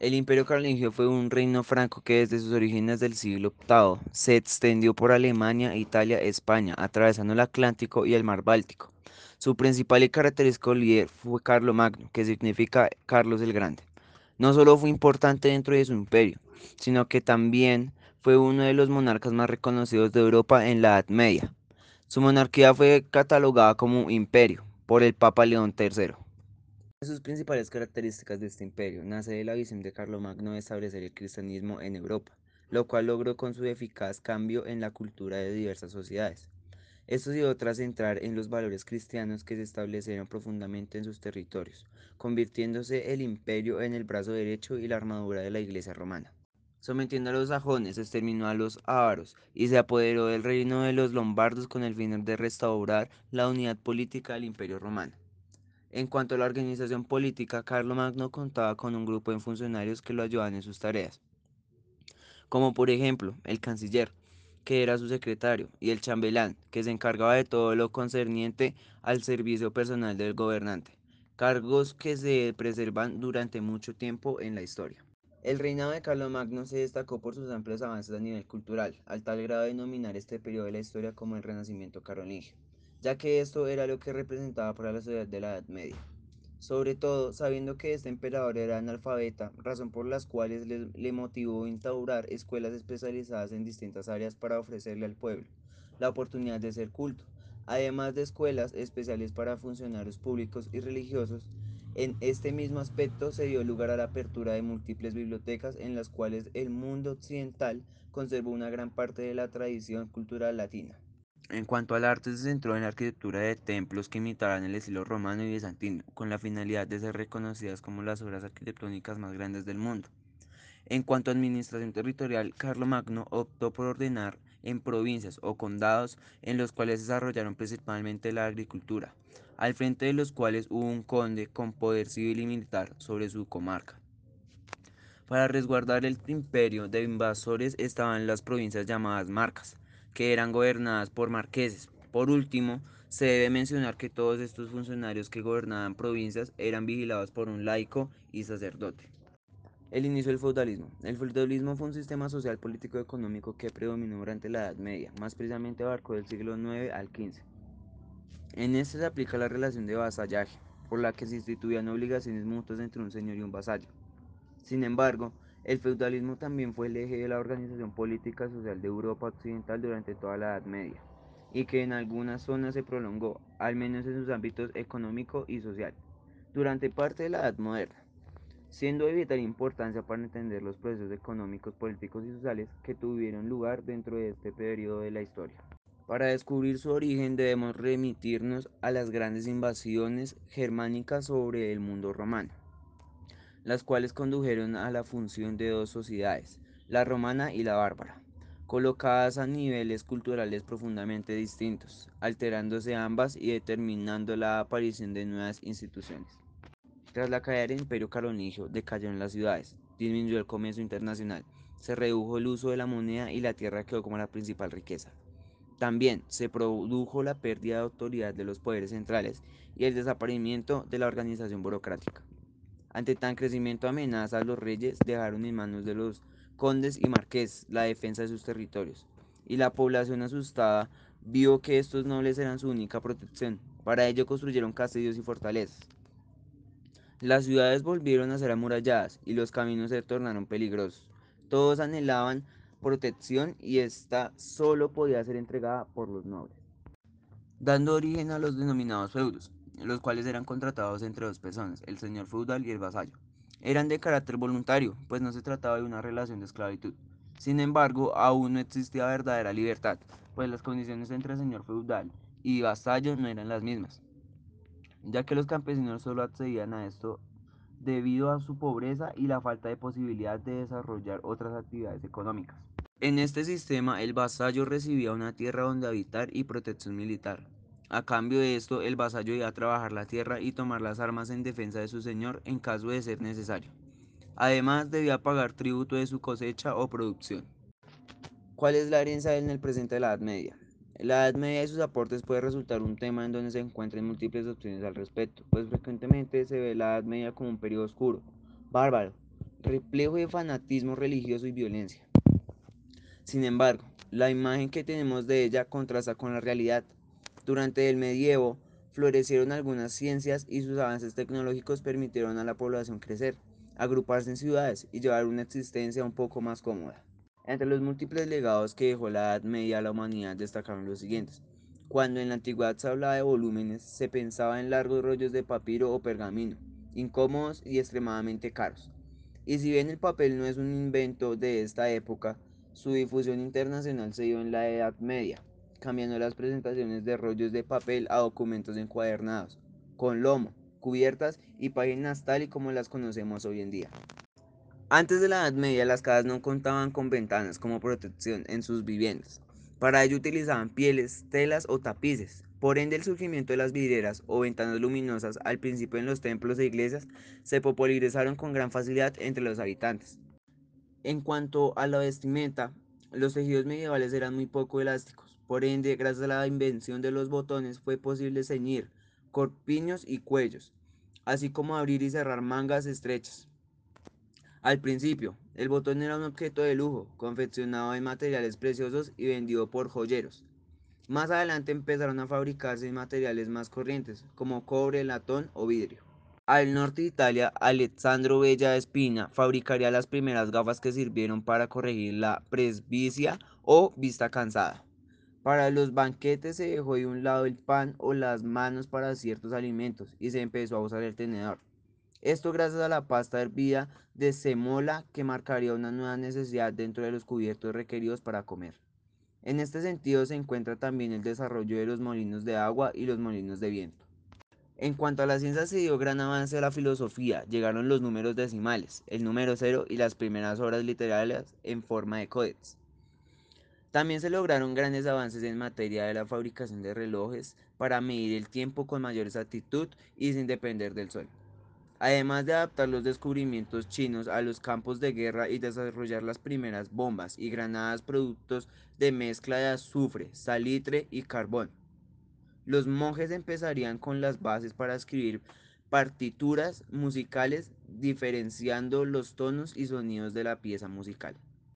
El Imperio Carolingio fue un reino franco que desde sus orígenes del siglo VIII se extendió por Alemania, Italia, España, atravesando el Atlántico y el Mar Báltico. Su principal y característico líder fue Carlomagno, que significa Carlos el Grande. No solo fue importante dentro de su imperio, sino que también fue uno de los monarcas más reconocidos de Europa en la Edad Media. Su monarquía fue catalogada como imperio por el Papa León III. Sus principales características de este imperio nace de la visión de Carlomagno de establecer el cristianismo en Europa, lo cual logró con su eficaz cambio en la cultura de diversas sociedades. Esto se dio tras entrar en los valores cristianos que se establecieron profundamente en sus territorios, convirtiéndose el imperio en el brazo derecho y la armadura de la iglesia romana. Sometiendo a los sajones, exterminó a los ávaros y se apoderó del reino de los lombardos con el fin de restaurar la unidad política del imperio romano. En cuanto a la organización política, Carlomagno contaba con un grupo de funcionarios que lo ayudaban en sus tareas, como por ejemplo el canciller, que era su secretario, y el chambelán, que se encargaba de todo lo concerniente al servicio personal del gobernante, cargos que se preservan durante mucho tiempo en la historia. El reinado de Carlomagno se destacó por sus amplios avances a nivel cultural, al tal grado de denominar este periodo de la historia como el Renacimiento carolingio, ya que esto era lo que representaba para la sociedad de la Edad Media. Sobre todo sabiendo que este emperador era analfabeta, razón por las cuales le, le motivó instaurar escuelas especializadas en distintas áreas para ofrecerle al pueblo la oportunidad de ser culto, además de escuelas especiales para funcionarios públicos y religiosos en este mismo aspecto se dio lugar a la apertura de múltiples bibliotecas en las cuales el mundo occidental conservó una gran parte de la tradición cultural latina. En cuanto al arte, se centró en la arquitectura de templos que imitaran el estilo romano y bizantino, con la finalidad de ser reconocidas como las obras arquitectónicas más grandes del mundo. En cuanto a administración territorial, Carlomagno optó por ordenar en provincias o condados en los cuales desarrollaron principalmente la agricultura, al frente de los cuales hubo un conde con poder civil y militar sobre su comarca. Para resguardar el imperio de invasores estaban las provincias llamadas marcas, que eran gobernadas por marqueses. Por último, se debe mencionar que todos estos funcionarios que gobernaban provincias eran vigilados por un laico y sacerdote. El inicio del feudalismo. El feudalismo fue un sistema social, político y económico que predominó durante la Edad Media, más precisamente abarcó del siglo IX al XV. En este se aplica la relación de vasallaje, por la que se instituían obligaciones mutuas entre un señor y un vasallo. Sin embargo, el feudalismo también fue el eje de la organización política social de Europa Occidental durante toda la Edad Media, y que en algunas zonas se prolongó, al menos en sus ámbitos económico y social, durante parte de la Edad Moderna siendo de vital importancia para entender los procesos económicos, políticos y sociales que tuvieron lugar dentro de este periodo de la historia. Para descubrir su origen debemos remitirnos a las grandes invasiones germánicas sobre el mundo romano, las cuales condujeron a la función de dos sociedades, la romana y la bárbara, colocadas a niveles culturales profundamente distintos, alterándose ambas y determinando la aparición de nuevas instituciones. Tras la caída del Imperio Carolingio, decayeron las ciudades, disminuyó el comercio internacional, se redujo el uso de la moneda y la tierra quedó como la principal riqueza. También se produjo la pérdida de autoridad de los poderes centrales y el desaparecimiento de la organización burocrática. Ante tan crecimiento amenaza, los reyes dejaron en manos de los condes y marqués la defensa de sus territorios, y la población asustada vio que estos nobles eran su única protección. Para ello construyeron castillos y fortalezas. Las ciudades volvieron a ser amuralladas y los caminos se tornaron peligrosos. Todos anhelaban protección y esta solo podía ser entregada por los nobles, dando origen a los denominados feudos, los cuales eran contratados entre dos personas, el señor feudal y el vasallo. Eran de carácter voluntario, pues no se trataba de una relación de esclavitud. Sin embargo, aún no existía verdadera libertad, pues las condiciones entre señor feudal y vasallo no eran las mismas ya que los campesinos solo accedían a esto debido a su pobreza y la falta de posibilidad de desarrollar otras actividades económicas. En este sistema, el vasallo recibía una tierra donde habitar y protección militar. A cambio de esto, el vasallo iba a trabajar la tierra y tomar las armas en defensa de su señor en caso de ser necesario. Además, debía pagar tributo de su cosecha o producción. ¿Cuál es la herencia en el presente de la Edad Media? La Edad Media y sus aportes puede resultar un tema en donde se encuentran múltiples opciones al respecto, pues frecuentemente se ve la Edad Media como un periodo oscuro, bárbaro reflejo de fanatismo religioso y violencia. Sin embargo, la imagen que tenemos de ella contrasta con la realidad. Durante el medievo, florecieron algunas ciencias y sus avances tecnológicos permitieron a la población crecer, agruparse en ciudades y llevar una existencia un poco más cómoda. Entre los múltiples legados que dejó la Edad Media a la humanidad destacaron los siguientes. Cuando en la antigüedad se hablaba de volúmenes, se pensaba en largos rollos de papiro o pergamino, incómodos y extremadamente caros. Y si bien el papel no es un invento de esta época, su difusión internacional se dio en la Edad Media, cambiando las presentaciones de rollos de papel a documentos encuadernados, con lomo, cubiertas y páginas tal y como las conocemos hoy en día. Antes de la Edad Media las casas no contaban con ventanas como protección en sus viviendas. Para ello utilizaban pieles, telas o tapices. Por ende el surgimiento de las vidrieras o ventanas luminosas al principio en los templos e iglesias se popularizaron con gran facilidad entre los habitantes. En cuanto a la vestimenta, los tejidos medievales eran muy poco elásticos, por ende, gracias a la invención de los botones fue posible ceñir corpiños y cuellos, así como abrir y cerrar mangas estrechas. Al principio, el botón era un objeto de lujo, confeccionado en materiales preciosos y vendido por joyeros. Más adelante empezaron a fabricarse materiales más corrientes, como cobre, latón o vidrio. Al norte de Italia, Alessandro Bella Espina fabricaría las primeras gafas que sirvieron para corregir la presbicia o vista cansada. Para los banquetes se dejó de un lado el pan o las manos para ciertos alimentos y se empezó a usar el tenedor. Esto gracias a la pasta hervida de semola que marcaría una nueva necesidad dentro de los cubiertos requeridos para comer. En este sentido se encuentra también el desarrollo de los molinos de agua y los molinos de viento. En cuanto a la ciencia se dio gran avance de la filosofía, llegaron los números decimales, el número cero y las primeras obras literarias en forma de códex. También se lograron grandes avances en materia de la fabricación de relojes para medir el tiempo con mayor exactitud y sin depender del sol. Además de adaptar los descubrimientos chinos a los campos de guerra y desarrollar las primeras bombas y granadas productos de mezcla de azufre, salitre y carbón. Los monjes empezarían con las bases para escribir partituras musicales diferenciando los tonos y sonidos de la pieza musical.